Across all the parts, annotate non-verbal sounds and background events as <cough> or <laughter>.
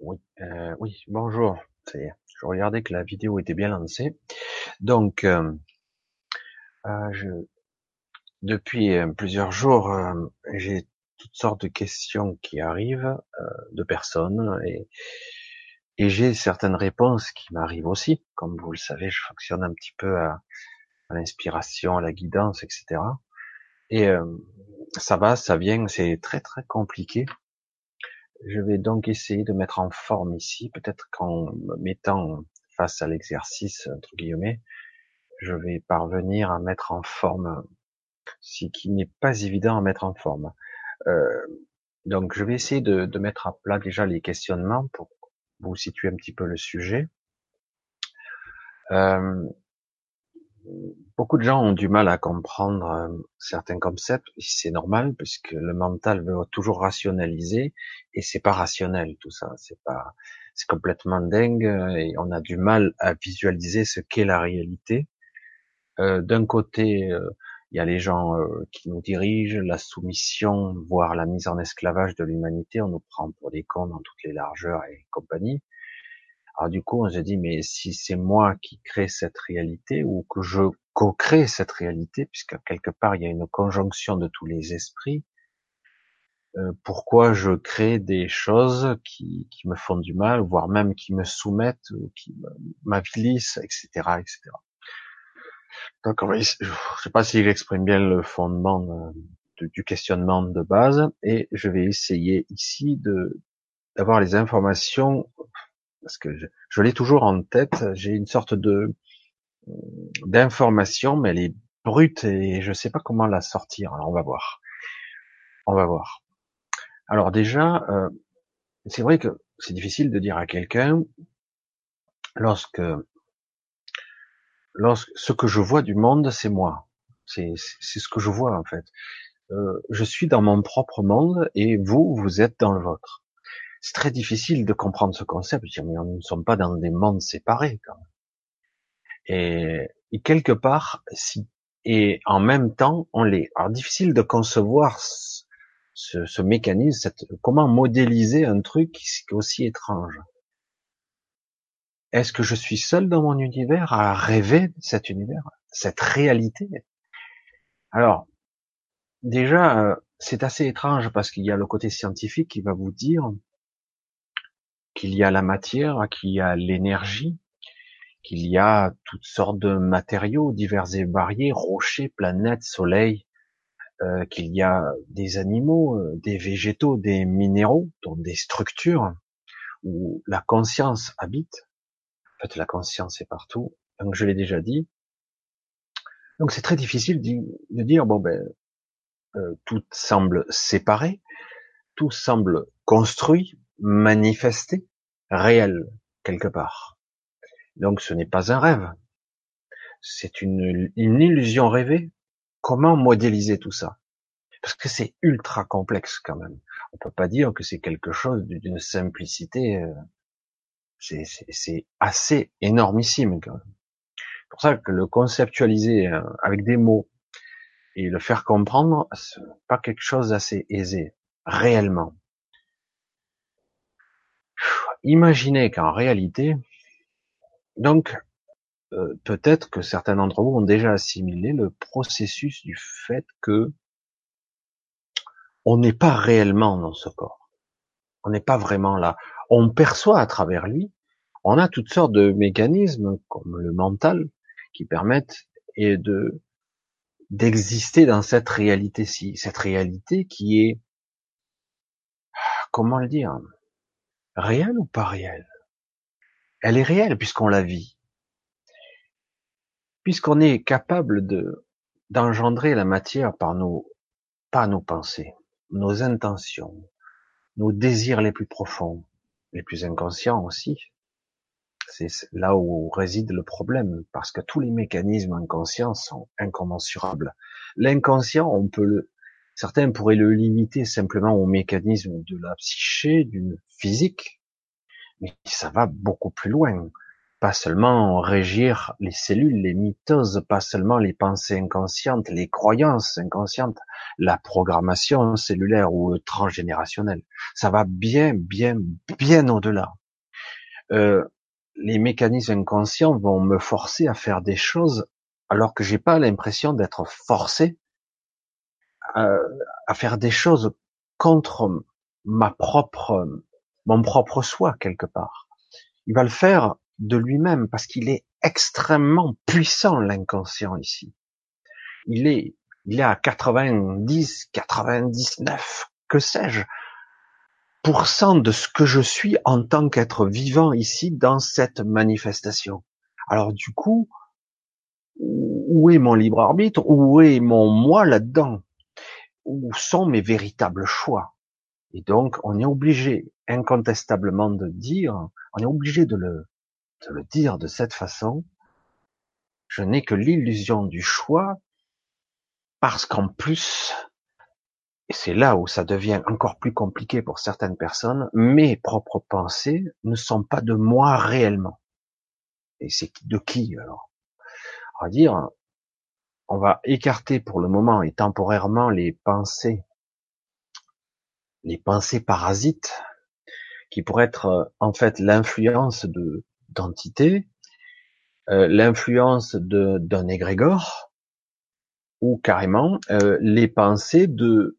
Oui, euh, oui, bonjour. Je regardais que la vidéo était bien lancée. Donc, euh, euh, depuis plusieurs jours, j'ai toutes sortes de questions qui arrivent de personnes et, j'ai certaines réponses qui m'arrivent aussi. Comme vous le savez, je fonctionne un petit peu à, l'inspiration, à la guidance, etc. Et ça va, ça vient, c'est très très compliqué Je vais donc essayer de mettre en forme ici, peut-être qu'en me mettant face à l'exercice, entre guillemets, je vais parvenir à mettre en forme ce qui n'est pas évident à mettre en forme. Euh, donc je vais essayer de, de, mettre à plat déjà les questionnements pour vous situer un petit peu le sujet. Euh, beaucoup de gens ont du mal à comprendre euh, certains concepts, c'est normal puisque le mental veut toujours rationaliser et c'est pas rationnel tout ça, c'est pas, c'est complètement dingue et on a du mal à visualiser ce qu'est la réalité. Euh, D'un côté, euh, il y a les gens euh, qui nous dirigent, la soumission, voire la mise en esclavage de l'humanité, on nous prend pour des cons dans toutes les largeurs et compagnie. Alors du coup, on se dit, mais si c'est moi qui crée cette réalité ou que je co-crée cette réalité, puisque quelque part il y a une conjonction de tous les esprits, euh, pourquoi je crée des choses qui, qui, me font du mal, voire même qui me soumettent, ou qui m'avilissent, etc., etc. Donc, je ne sais pas si j'exprime bien le fondement de, du questionnement de base, et je vais essayer ici de d'avoir les informations parce que je, je l'ai toujours en tête. J'ai une sorte de d'information, mais elle est brute et je sais pas comment la sortir. Alors on va voir. On va voir. Alors déjà, euh, c'est vrai que c'est difficile de dire à quelqu'un lorsque, lorsque ce que je vois du monde, c'est moi. C'est ce que je vois en fait. Euh, je suis dans mon propre monde et vous, vous êtes dans le vôtre c'est très difficile de comprendre ce concept. Dire, mais nous ne sommes pas dans des mondes séparés. Quand même. Et, et, quelque part, si et en même temps, on l'est. Alors difficile de concevoir ce, ce mécanisme, cette, comment modéliser un truc aussi étrange. Est-ce que je suis seul dans mon univers à rêver cet univers, cette réalité? Alors, déjà, euh, c'est assez étrange parce qu'il y a le côté scientifique qui va vous dire qu'il y a la matière, qu'il y a l'énergie, qu'il y a toutes sortes de matériaux divers et variés, rochers, planètes, soleil, euh, qu'il y a des animaux, euh, des végétaux, des minéraux, donc des structures où la conscience habite. En fait, la conscience est partout. Donc, je l'ai déjà dit. Donc, c'est très difficile de dire bon ben euh, tout semble séparé, tout semble construit, manifesté, réel, quelque part. Donc ce n'est pas un rêve. C'est une, une illusion rêvée. Comment modéliser tout ça? Parce que c'est ultra complexe quand même. On peut pas dire que c'est quelque chose d'une simplicité. Euh, c'est assez énormissime quand même. C'est pour ça que le conceptualiser euh, avec des mots et le faire comprendre, c'est pas quelque chose d'assez aisé, réellement imaginez qu'en réalité, donc euh, peut-être que certains d'entre vous ont déjà assimilé le processus du fait que on n'est pas réellement dans ce corps. On n'est pas vraiment là. On perçoit à travers lui. On a toutes sortes de mécanismes comme le mental qui permettent et de d'exister dans cette réalité-ci, cette réalité qui est comment le dire réelle ou pas réelle? Elle est réelle puisqu'on la vit. Puisqu'on est capable de d'engendrer la matière par nos pas nos pensées, nos intentions, nos désirs les plus profonds, les plus inconscients aussi. C'est là où réside le problème, parce que tous les mécanismes inconscients sont incommensurables. L'inconscient, on peut le, certains pourraient le limiter simplement au mécanisme de la psyché, d'une physique, mais ça va beaucoup plus loin. pas seulement régir les cellules, les mitoses, pas seulement les pensées inconscientes, les croyances inconscientes, la programmation cellulaire ou transgénérationnelle. Ça va bien, bien, bien au-delà. Euh, les mécanismes inconscients vont me forcer à faire des choses alors que j'ai pas l'impression d'être forcé à, faire des choses contre ma propre, mon propre soi quelque part. Il va le faire de lui-même parce qu'il est extrêmement puissant l'inconscient ici. Il est, il est à 90, 99, que sais-je, pourcent de ce que je suis en tant qu'être vivant ici dans cette manifestation. Alors du coup, où est mon libre arbitre? Où est mon moi là-dedans? Où sont mes véritables choix. Et donc, on est obligé incontestablement de dire, on est obligé de le, dire de cette façon, je n'ai que l'illusion du choix parce qu'en plus, et c'est là où ça devient encore plus compliqué pour certaines personnes, mes propres pensées ne sont pas de moi réellement. Et c'est de qui alors? On va dire, on va écarter pour le moment et temporairement les pensées, les pensées parasites, qui pourraient être euh, en fait l'influence de d'entités, euh, l'influence de d'un égrégore, ou carrément euh, les pensées de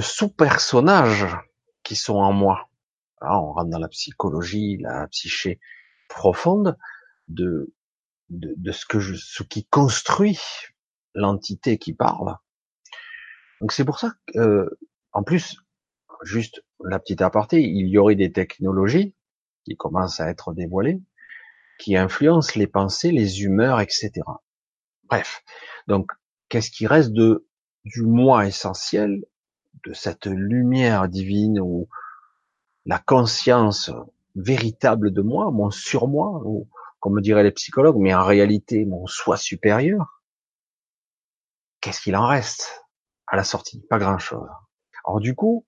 sous-personnages qui sont en moi. on rentre dans la psychologie, la psyché profonde de, de, ce que je, ce qui construit l'entité qui parle. Donc c'est pour ça que, euh, en plus, juste la petite aparté, il y aurait des technologies qui commencent à être dévoilées, qui influencent les pensées, les humeurs, etc. Bref. Donc, qu'est-ce qui reste de, du moi essentiel de cette lumière divine ou la conscience véritable de moi, mon surmoi, ou comme diraient les psychologues, mais en réalité mon soi supérieur, qu'est-ce qu'il en reste à la sortie? Pas grand-chose. Alors du coup,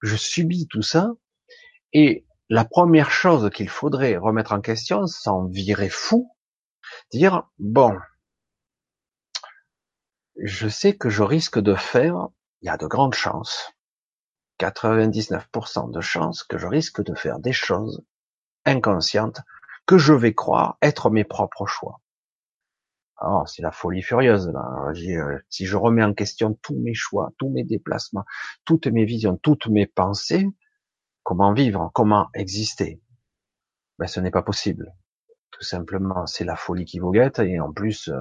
je subis tout ça, et la première chose qu'il faudrait remettre en question, sans virer fou, dire, bon, je sais que je risque de faire il y a de grandes chances, 99% de chances que je risque de faire des choses inconscientes que je vais croire être mes propres choix. Alors, c'est la folie furieuse, là. Euh, si je remets en question tous mes choix, tous mes déplacements, toutes mes visions, toutes mes pensées, comment vivre, comment exister? Ben, ce n'est pas possible. Tout simplement, c'est la folie qui vous guette, et en plus, euh,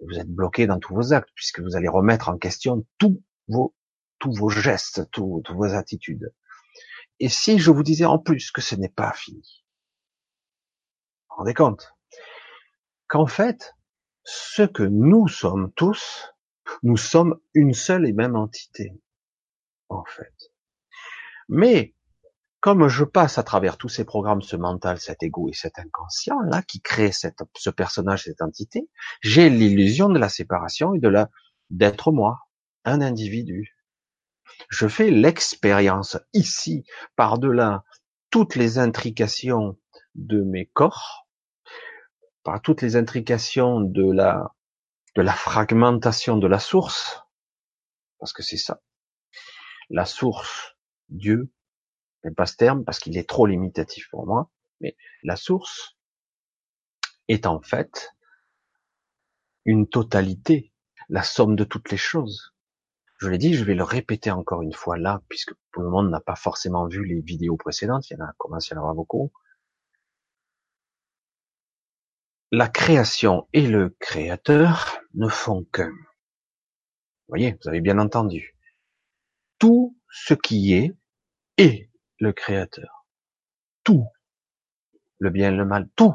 vous êtes bloqué dans tous vos actes, puisque vous allez remettre en question tout vos, tous vos gestes, toutes vos attitudes. Et si je vous disais en plus que ce n'est pas fini, vous vous rendez compte? Qu'en fait, ce que nous sommes tous, nous sommes une seule et même entité, en fait. Mais comme je passe à travers tous ces programmes, ce mental, cet ego et cet inconscient là qui crée ce personnage, cette entité, j'ai l'illusion de la séparation et de la d'être moi un individu. Je fais l'expérience ici, par-delà toutes les intrications de mes corps, par toutes les intrications de la, de la fragmentation de la source, parce que c'est ça. La source, Dieu, n'aime pas ce terme parce qu'il est trop limitatif pour moi, mais la source est en fait une totalité, la somme de toutes les choses. Je l'ai dit, je vais le répéter encore une fois là, puisque tout le monde n'a pas forcément vu les vidéos précédentes, il y en a commencé à en avoir beaucoup. La création et le créateur ne font qu'un. Vous voyez, vous avez bien entendu. Tout ce qui est est le créateur. Tout. Le bien et le mal, tout.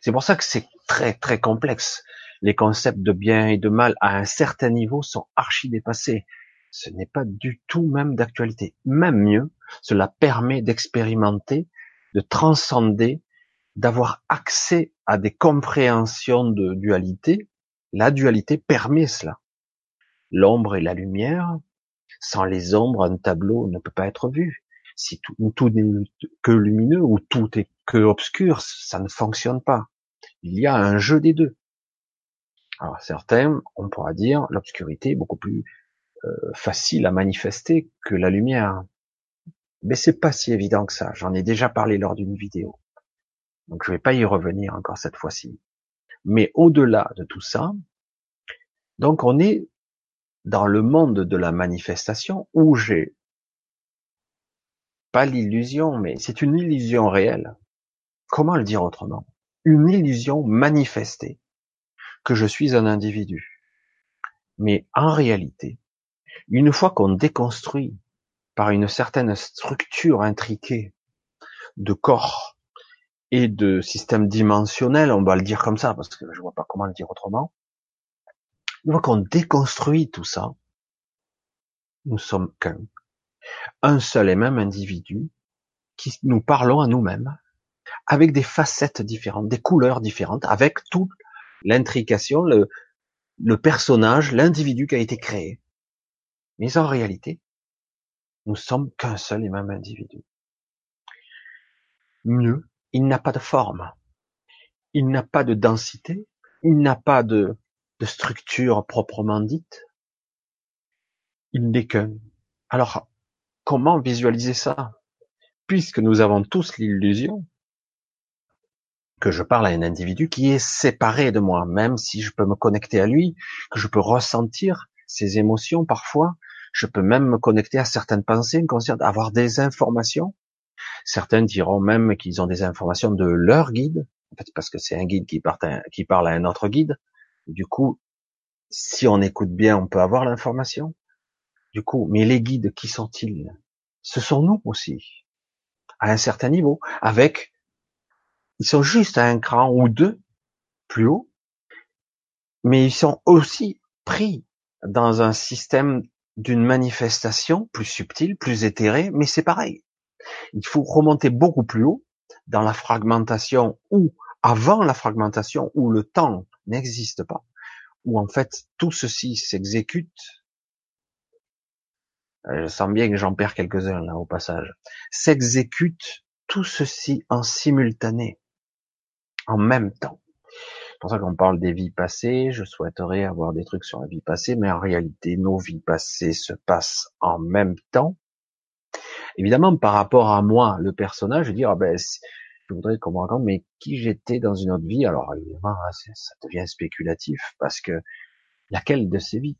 C'est pour ça que c'est très très complexe les concepts de bien et de mal à un certain niveau sont archi dépassés. Ce n'est pas du tout même d'actualité. Même mieux, cela permet d'expérimenter, de transcender, d'avoir accès à des compréhensions de dualité. La dualité permet cela. L'ombre et la lumière, sans les ombres, un tableau ne peut pas être vu. Si tout, n'est que lumineux ou tout est que obscur, ça ne fonctionne pas. Il y a un jeu des deux. Alors certains, on pourra dire, l'obscurité est beaucoup plus euh, facile à manifester que la lumière. Mais c'est pas si évident que ça. J'en ai déjà parlé lors d'une vidéo. Donc je vais pas y revenir encore cette fois-ci. Mais au-delà de tout ça, donc on est dans le monde de la manifestation où j'ai pas l'illusion, mais c'est une illusion réelle. Comment le dire autrement? Une illusion manifestée que je suis un individu. Mais en réalité, une fois qu'on déconstruit par une certaine structure intriquée de corps et de système dimensionnel, on va le dire comme ça, parce que je vois pas comment le dire autrement, une fois qu'on déconstruit tout ça, nous sommes qu'un, un seul et même individu qui nous parlons à nous-mêmes avec des facettes différentes, des couleurs différentes, avec toute l'intrication, le, le personnage, l'individu qui a été créé. Mais en réalité, nous sommes qu'un seul et même individu. Mieux, il n'a pas de forme, il n'a pas de densité, il n'a pas de, structure proprement dite. Il n'est qu'un. Alors, comment visualiser ça? Puisque nous avons tous l'illusion que je parle à un individu qui est séparé de moi, même si je peux me connecter à lui, que je peux ressentir ses émotions parfois, je peux même me connecter à certaines pensées inconscientes, avoir des informations. Certains diront même qu'ils ont des informations de leur guide, parce que c'est un guide qui, qui parle à un autre guide. Du coup, si on écoute bien, on peut avoir l'information. Du coup, mais les guides, qui sont-ils? Ce sont nous aussi, à un certain niveau, avec ils sont juste à un cran ou deux plus haut, mais ils sont aussi pris dans un système d'une manifestation plus subtile, plus éthérée, mais c'est pareil. Il faut remonter beaucoup plus haut dans la fragmentation ou avant la fragmentation où le temps n'existe pas, où en fait tout ceci s'exécute. Euh, je sens bien que j'en perds quelques-uns là au passage. S'exécute tout ceci en simultané en même temps. C'est pour ça qu'on parle des vies passées. Je souhaiterais avoir des trucs sur la vie passée, mais en réalité, nos vies passées se passent en même temps. Évidemment, par rapport à moi, le personnage, je dis, ah ben, je voudrais qu'on me raconte, mais qui j'étais dans une autre vie? Alors, évidemment, hein, ça devient spéculatif parce que laquelle de ces vies?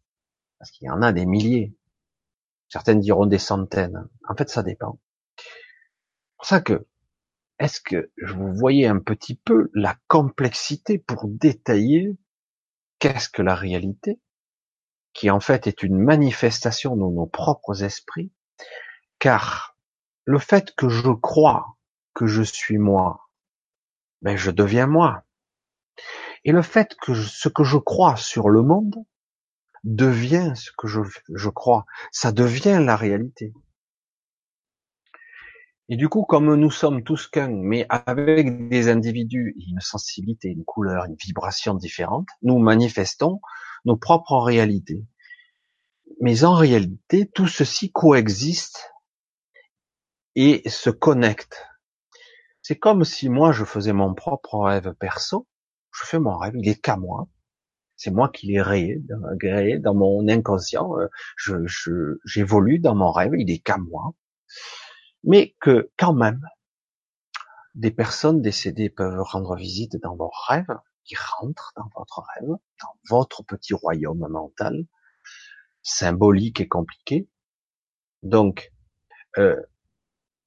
Parce qu'il y en a des milliers. Certaines diront des centaines. En fait, ça dépend. C'est pour ça que est-ce que vous voyez un petit peu la complexité pour détailler qu'est-ce que la réalité, qui en fait est une manifestation de nos propres esprits, car le fait que je crois que je suis moi, ben je deviens moi. Et le fait que ce que je crois sur le monde devient ce que je, je crois, ça devient la réalité. Et du coup, comme nous sommes tous qu'un, mais avec des individus, une sensibilité, une couleur, une vibration différente, nous manifestons nos propres réalités. Mais en réalité, tout ceci coexiste et se connecte. C'est comme si moi je faisais mon propre rêve perso, je fais mon rêve, il est qu'à moi. C'est moi qui l'ai réé, dans mon inconscient. Euh, je, j'évolue dans mon rêve, il est qu'à moi mais que quand même, des personnes décédées peuvent rendre visite dans vos rêves, qui rentrent dans votre rêve, dans votre petit royaume mental, symbolique et compliqué. Donc, euh,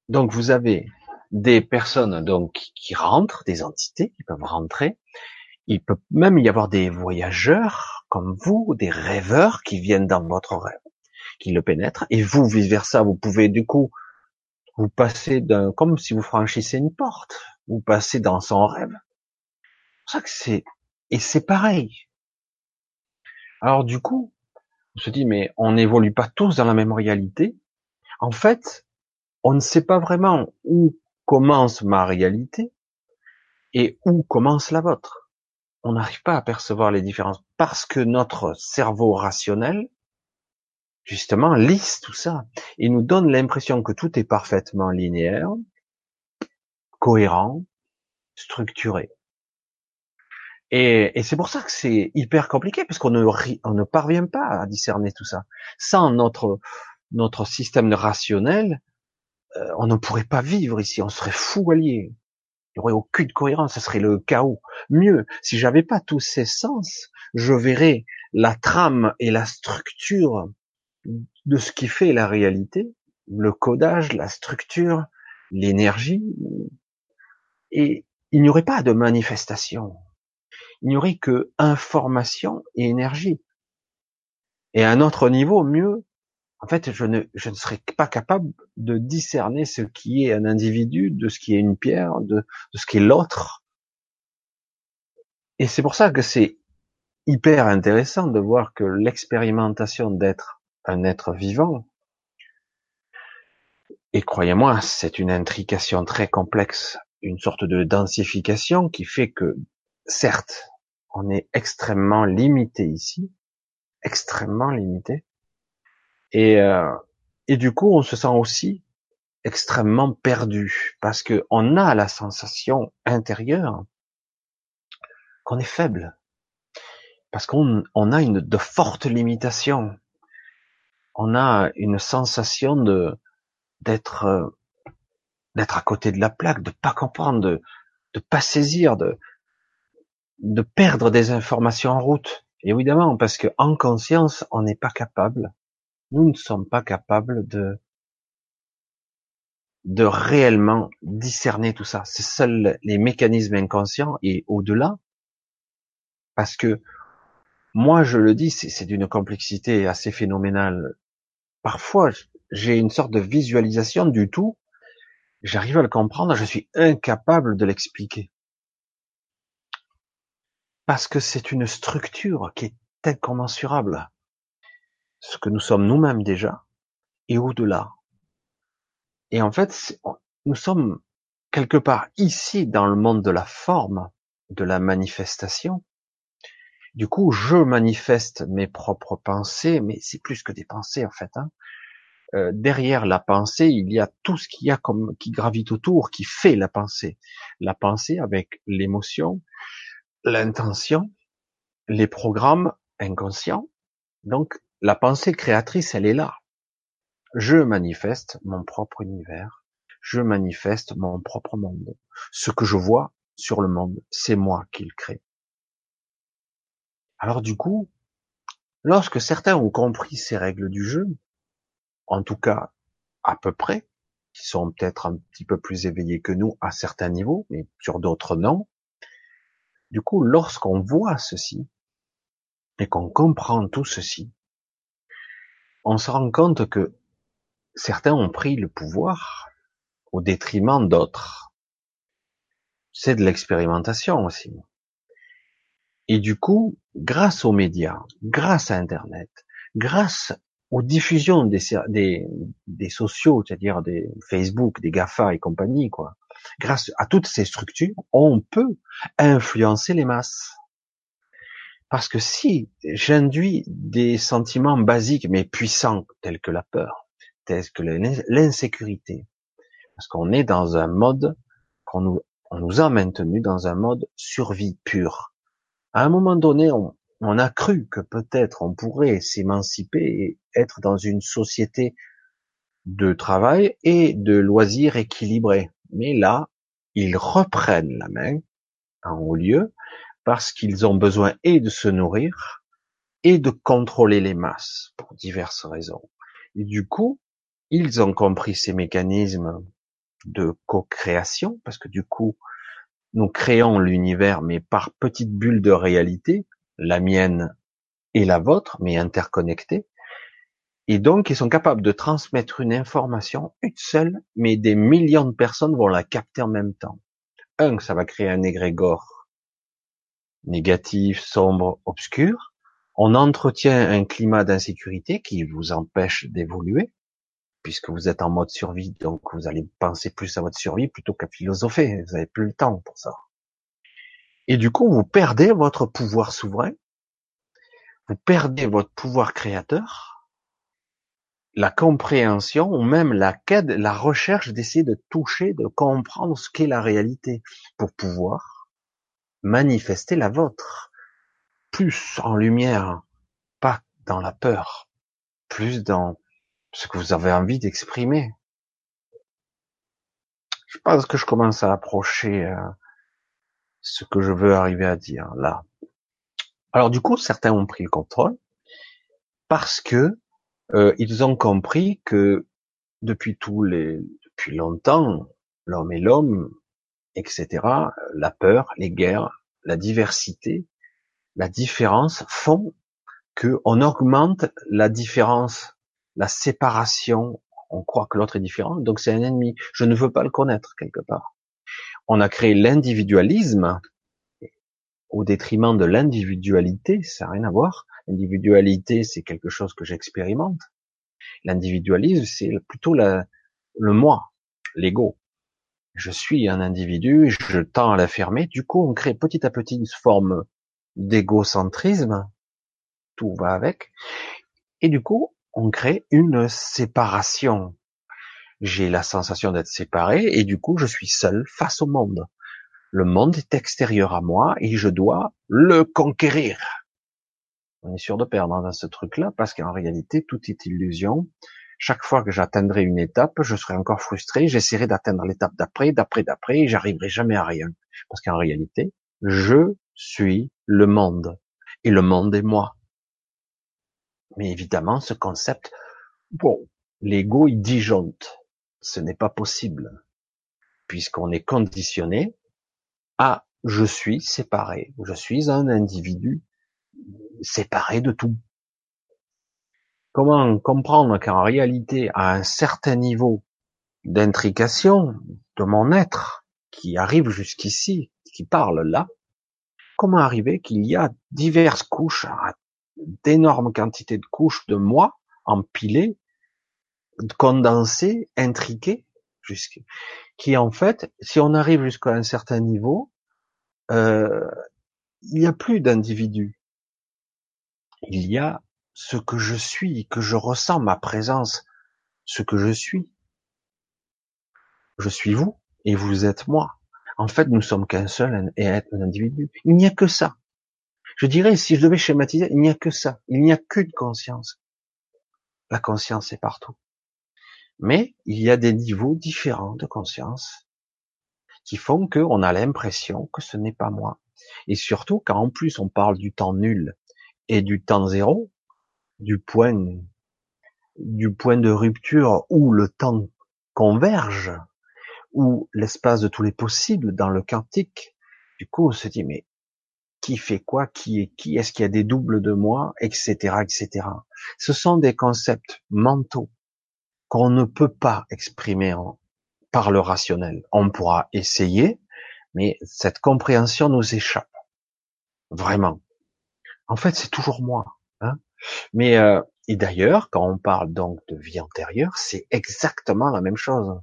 donc vous avez des personnes donc qui rentrent, des entités qui peuvent rentrer. Il peut même y avoir des voyageurs comme vous, des rêveurs qui viennent dans votre rêve, qui le pénètrent. Et vous, vice versa, vous pouvez du coup vous passez d'un, comme si vous franchissez une porte. Vous passez dans son rêve. C'est ça que c'est, et c'est pareil. Alors du coup, on se dit, mais on n'évolue pas tous dans la même réalité. En fait, on ne sait pas vraiment où commence ma réalité et où commence la vôtre. On n'arrive pas à percevoir les différences parce que notre cerveau rationnel justement, lisse tout ça et nous donne l'impression que tout est parfaitement linéaire, cohérent, structuré. Et, c'est pour ça que c'est hyper compliqué, parce qu'on ne, parvient pas à discerner tout ça. Sans notre système rationnel, euh, on ne pourrait pas vivre ici, on serait fou allié. Il n'y aurait aucune cohérence, ce serait le chaos. Mieux, si j'avais pas tous ces sens, je verrais la trame et la structure de ce qui fait la réalité, le codage, la structure, l'énergie, et il n'y aurait pas de manifestation. Il n'y aurait que information et énergie. Et à un autre niveau, mieux, en fait, je ne, je ne serais pas capable de discerner ce qui est un individu de ce qui est une pierre, de, de ce qui est l'autre. Et c'est pour ça que c'est hyper intéressant de voir que l'expérimentation d'être un être vivant, et croyez-moi, c'est une intrication très complexe, une sorte de densification qui fait que, certes, on est extrêmement limité ici, extrêmement limité, et, euh, et du coup, on se sent aussi extrêmement perdu parce que on a la sensation intérieure qu'on est faible, parce qu'on on a une de fortes limitations, on a une sensation de d'être euh, d'être à côté de la plaque, de pas comprendre, de de pas saisir, de de perdre des informations en route. évidemment, parce que en conscience, on n'est pas capable nous ne sommes pas capables de de réellement discerner tout ça. C'est seuls les mécanismes inconscients et au-delà, parce que moi je le dis, c'est d'une complexité assez phénoménale. Parfois, j'ai une sorte de visualisation du tout, j'arrive à le comprendre, je suis incapable de l'expliquer. Parce que c'est une structure qui est incommensurable ce que nous sommes nous-mêmes déjà, et au-delà. Et en fait, nous sommes quelque part ici dans le monde de la forme, de la manifestation. Du coup, je manifeste mes propres pensées, mais c'est plus que des pensées en fait. Hein. Euh, derrière la pensée, il y a tout ce qu'il y a comme qui gravite autour, qui fait la pensée. La pensée avec l'émotion, l'intention, les programmes inconscients. Donc la pensée créatrice, elle est là. Je manifeste mon propre univers. Je manifeste mon propre monde. Ce que je vois sur le monde, c'est moi qui le crée. Alors du coup, lorsque certains ont compris ces règles du jeu, en tout cas à peu près, qui sont peut-être un petit peu plus éveillés que nous à certains niveaux, mais sur d'autres non, du coup, lorsqu'on voit ceci, et qu'on comprend tout ceci, on se rend compte que certains ont pris le pouvoir au détriment d'autres. C'est de l'expérimentation aussi. Et du coup, grâce aux médias, grâce à Internet, grâce aux diffusions des, sociaux, c'est-à-dire des Facebook, des GAFA et compagnie, quoi, grâce à toutes ces structures, on peut influencer les masses. Parce que si j'induis des sentiments basiques mais puissants tels que la peur, tels que l'insécurité, parce qu'on est dans un mode qu'on nous, on nous a maintenu dans un mode survie pure. À un moment donné, on, on a cru que peut-être on pourrait s'émanciper et être dans une société de travail et de loisirs équilibrés. Mais là, ils reprennent la main en haut lieu parce qu'ils ont besoin et de se nourrir et de contrôler les masses pour diverses raisons. Et du coup, ils ont compris ces mécanismes de co-création parce que du coup, nous créons l'univers mais par petites bulles de réalité, la mienne et la vôtre, mais interconnectées. Et donc, ils sont capables de transmettre une information, une seule, mais des millions de personnes vont la capter en même temps. Un, ça va créer un égrégore négatif, sombre, obscur. On entretient un climat d'insécurité qui vous empêche d'évoluer, puisque vous êtes en mode survie, donc vous allez penser plus à votre survie plutôt qu'à philosopher. Vous n'avez plus le temps pour ça. Et du coup, vous perdez votre pouvoir souverain, vous perdez votre pouvoir créateur, la compréhension ou même la quête, la recherche d'essayer de toucher, de comprendre ce qu'est la réalité pour pouvoir manifester la vôtre. Plus en lumière, pas dans la peur, plus dans ce que vous avez envie d'exprimer. Je pense que je commence à approcher euh, ce que je veux arriver à dire là. Alors du coup, certains ont pris le contrôle parce que euh, ils ont compris que depuis tous les, depuis longtemps, l'homme et l'homme, etc., la peur, les guerres, la diversité, la différence font que on augmente la différence, la séparation. On croit que l'autre est différent, donc c'est un ennemi. Je ne veux pas le connaître quelque part. On a créé l'individualisme au détriment de l'individualité, ça n'a rien à voir. L'individualité, c'est quelque chose que j'expérimente. L'individualisme, c'est plutôt le moi, l'ego. Je suis un individu, je tends à l'affirmer. Du coup, on crée petit à petit une forme d'égocentrisme. Tout va avec. Et du coup, on crée une séparation. J'ai la sensation d'être séparé et du coup, je suis seul face au monde. Le monde est extérieur à moi et je dois le conquérir on est sûr de perdre dans ce truc-là parce qu'en réalité, tout est illusion. Chaque fois que j'atteindrai une étape, je serai encore frustré, j'essaierai d'atteindre l'étape d'après, d'après, d'après, et j'arriverai jamais à rien. Parce qu'en réalité, je suis le monde. Et le monde est moi. Mais évidemment, ce concept, bon, l'ego, il disjoncte. Ce n'est pas possible. Puisqu'on est conditionné à je suis séparé. Je suis un individu séparé de tout. Comment comprendre qu'en réalité, à un certain niveau d'intrication de mon être qui arrive jusqu'ici, qui parle là, comment arriver qu'il y a diverses couches, d'énormes quantités de couches de moi empilées, condensées, intriquées, qui en fait, si on arrive jusqu'à un certain niveau, euh, il n'y a plus d'individus. Il y a ce que je suis, que je ressens, ma présence, ce que je suis. Je suis vous et vous êtes moi. En fait, nous sommes qu'un seul et être un individu. Il n'y a que ça. Je dirais, si je devais schématiser, il n'y a que ça. Il n'y a qu'une conscience. La conscience est partout. Mais il y a des niveaux différents de conscience qui font qu'on a l'impression que ce n'est pas moi. Et surtout, quand en plus on parle du temps nul et du temps zéro, du point, du point de rupture où le temps converge, où l'espace de tous les possibles dans le quantique, du coup, on se dit, mais qui fait quoi, qui est qui, est-ce qu'il y a des doubles de moi, etc., etc. Ce sont des concepts mentaux qu'on ne peut pas exprimer par le rationnel. On pourra essayer, mais cette compréhension nous échappe. Vraiment. En fait, c'est toujours moi. Mais euh, et d'ailleurs, quand on parle donc de vie antérieure, c'est exactement la même chose.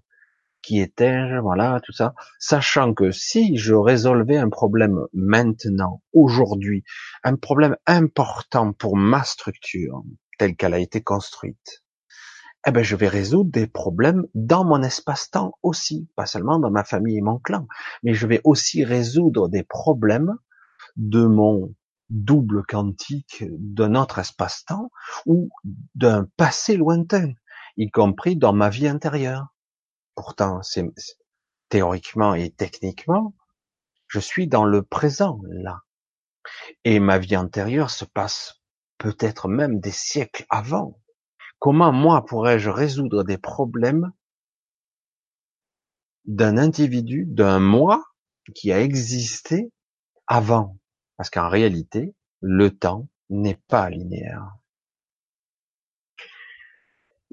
Qui étais-je Voilà, tout ça. Sachant que si je résolvais un problème maintenant, aujourd'hui, un problème important pour ma structure telle qu'elle a été construite, eh ben je vais résoudre des problèmes dans mon espace-temps aussi, pas seulement dans ma famille et mon clan, mais je vais aussi résoudre des problèmes de mon double quantique d'un autre espace-temps ou d'un passé lointain, y compris dans ma vie intérieure. Pourtant, théoriquement et techniquement, je suis dans le présent là. Et ma vie antérieure se passe peut-être même des siècles avant. Comment moi pourrais-je résoudre des problèmes d'un individu, d'un moi qui a existé avant? Parce qu'en réalité, le temps n'est pas linéaire.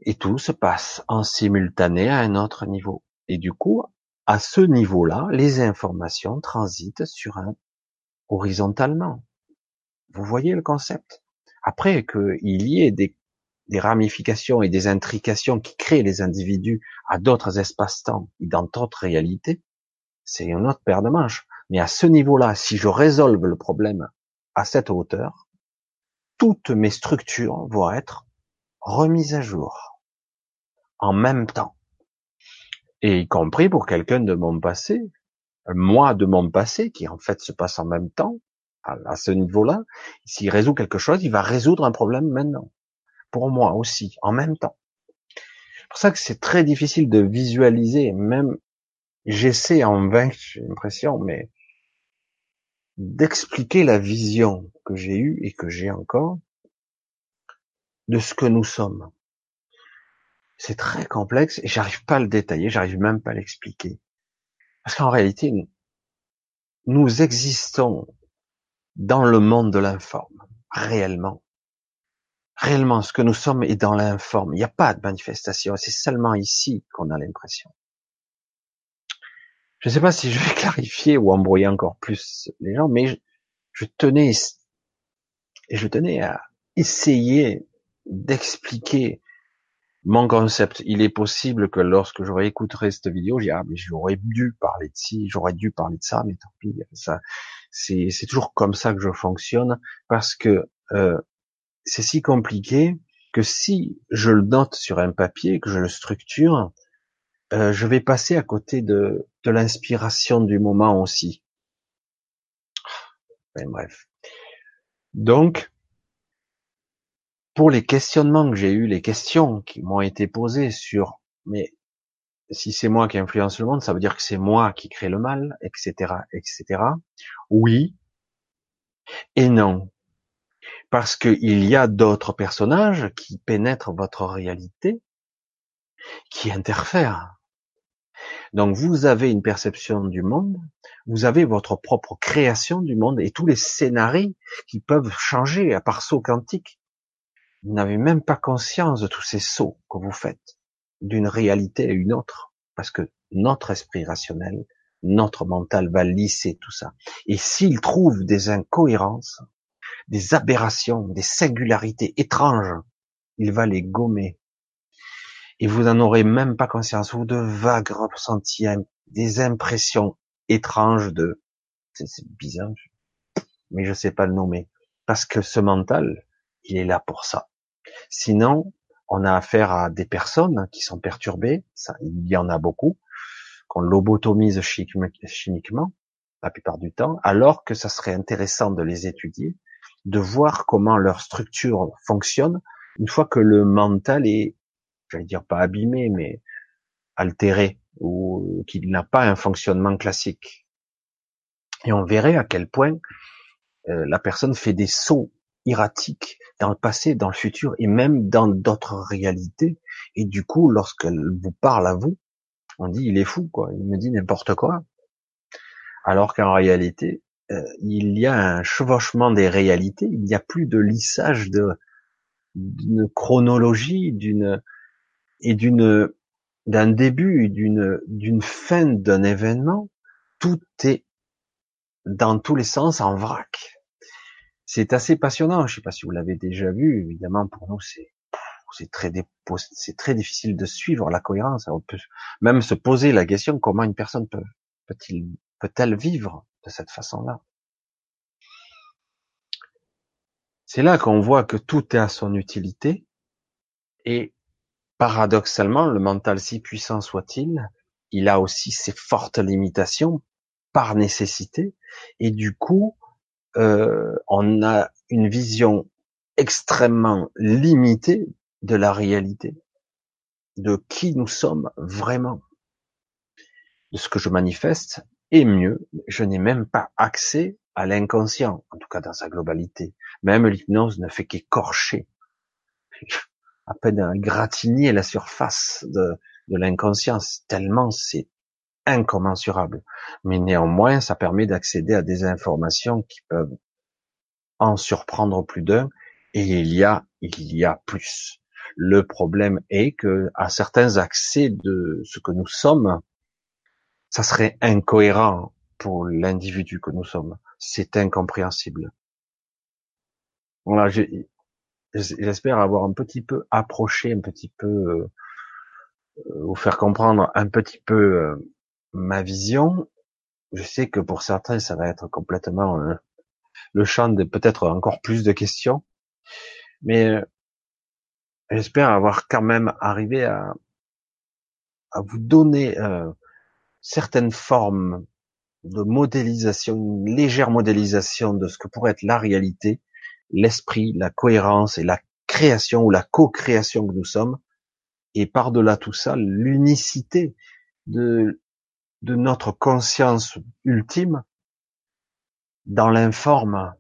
Et tout se passe en simultané à un autre niveau. Et du coup, à ce niveau-là, les informations transitent sur un horizontalement. Vous voyez le concept? Après qu'il y ait des, ramifications et des intrications qui créent les individus à d'autres espaces-temps et dans d'autres réalités, c'est une autre paire de manches. Mais à ce niveau-là, si je résolve le problème à cette hauteur, toutes mes structures vont être remises à jour. en même temps. Et y compris pour quelqu'un de mon passé, moi de mon passé, qui en fait se passe en même temps, à, ce niveau-là, s'il résout quelque chose, il va résoudre un problème maintenant. Pour moi aussi, en même temps. C'est pour ça que c'est très difficile de visualiser, même j'essaie en vain, j'ai l'impression, mais d'expliquer la vision que j'ai eue et que j'ai encore de ce que nous sommes. C'est très complexe et j'arrive pas à le détailler, j'arrive même pas à l'expliquer. Parce qu'en réalité, nous existons dans le monde de l'informe, réellement. Réellement, ce que nous sommes est dans l'informe. Il n'y a pas de manifestation. C'est seulement ici qu'on a l'impression. Je ne sais pas si je vais <laughs> clarifier ou embrouiller encore plus les gens, mais je, je tenais, et je tenais à essayer d'expliquer mon concept. Il est possible que lorsque j'aurai écouté cette vidéo, j'ai ah mais j'aurais dû parler de ci, j'aurais dû parler de ça, mais tant pis. Ça, c'est c'est toujours comme ça que je fonctionne parce que euh, c'est si compliqué que si je le note sur un papier, que je le structure, euh, je vais passer à côté de l'inspiration du moment aussi. Ben, bref. Donc, pour les questionnements que j'ai eus, les questions qui m'ont été posées sur, mais si c'est moi qui influence le monde, ça veut dire que c'est moi qui crée le mal, etc., etc. Oui et non. Parce qu'il y a d'autres personnages qui pénètrent votre réalité, qui interfèrent. Donc vous avez une perception du monde, vous avez votre propre création du monde et tous les scénarios qui peuvent changer à part saut quantique. Vous n'avez même pas conscience de tous ces sauts que vous faites d'une réalité à une autre, parce que notre esprit rationnel, notre mental va lisser tout ça. Et s'il trouve des incohérences, des aberrations, des singularités étranges, il va les gommer. Et vous n'en aurez même pas conscience, ou de vagues ressentis, des impressions étranges de, c'est bizarre, mais je sais pas le nommer. Parce que ce mental, il est là pour ça. Sinon, on a affaire à des personnes qui sont perturbées, ça, il y en a beaucoup, qu'on lobotomise chimiquement, la plupart du temps, alors que ça serait intéressant de les étudier, de voir comment leur structure fonctionne une fois que le mental est, j'allais dire pas abîmé, mais altéré, ou qu'il n'a pas un fonctionnement classique. Et on verrait à quel point euh, la personne fait des sauts erratique dans le passé, dans le futur et même dans d'autres réalités. Et du coup, lorsqu'elle vous parle à vous, on dit il est fou, quoi. Il me dit n'importe quoi. Alors qu'en réalité, euh, il y a un chevauchement des réalités. Il n'y a plus de lissage de d'une chronologie, d'une et d'une d'un début, d'une d'une fin d'un événement. Tout est dans tous les sens en vrac c'est assez passionnant. Je sais pas si vous l'avez déjà vu. Évidemment, pour nous, c'est c'est très c'est très difficile de suivre la cohérence. On peut même se poser la question comment une personne peut peut-il peut-elle vivre de cette façon-là? C'est là qu'on voit que tout est à son utilité et paradoxalement, le mental si puissant soit-il, il a aussi ses fortes limitations par nécessité et du coup, euh, on a une vision extrêmement limitée de la réalité, de qui nous sommes vraiment, de ce que je manifeste, et mieux, je n'ai même pas accès à l'inconscient, en tout cas dans sa globalité. Même l'hypnose ne fait qu'écorcher, à peine gratigner la surface de, de l'inconscient, tellement c'est incommensurable. Mais néanmoins, ça permet d'accéder à des informations qui peuvent en surprendre plus d'un. Et il y a, il y a plus. Le problème est que à certains accès de ce que nous sommes, ça serait incohérent pour l'individu que nous sommes. C'est incompréhensible. Voilà, j'espère avoir un petit peu approché, un petit peu, euh, euh, vous faire comprendre un petit peu euh, ma vision, je sais que pour certains, ça va être complètement euh, le champ de peut-être encore plus de questions, mais euh, j'espère avoir quand même arrivé à, à vous donner euh, certaines formes de modélisation, une légère modélisation de ce que pourrait être la réalité, l'esprit, la cohérence et la création ou la co-création que nous sommes, et par-delà tout ça, l'unicité de, de notre conscience ultime dans l'informe.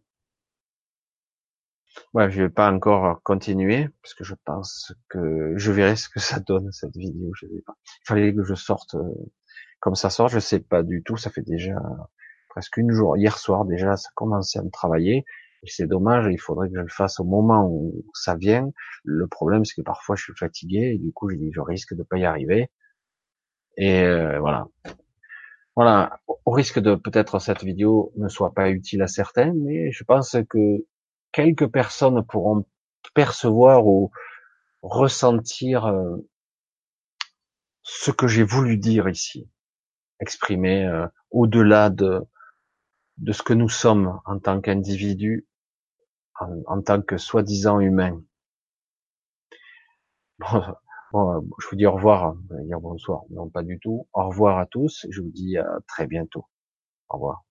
Ouais, je vais pas encore continuer parce que je pense que je verrai ce que ça donne cette vidéo. Je sais pas. Il fallait que je sorte euh, comme ça sort. Je sais pas du tout. Ça fait déjà presque une jour. Hier soir déjà, ça commençait à me travailler. C'est dommage. Il faudrait que je le fasse au moment où ça vient. Le problème, c'est que parfois je suis fatigué et du coup, je dis, je risque de pas y arriver. Et euh, voilà. Voilà, au risque de peut-être cette vidéo ne soit pas utile à certains, mais je pense que quelques personnes pourront percevoir ou ressentir euh, ce que j'ai voulu dire ici, exprimer euh, au-delà de, de ce que nous sommes en tant qu'individus, en, tant que soi-disant humains. <laughs> Bon, je vous dis au revoir, dire bonsoir, non pas du tout. Au revoir à tous, je vous dis à très bientôt. Au revoir.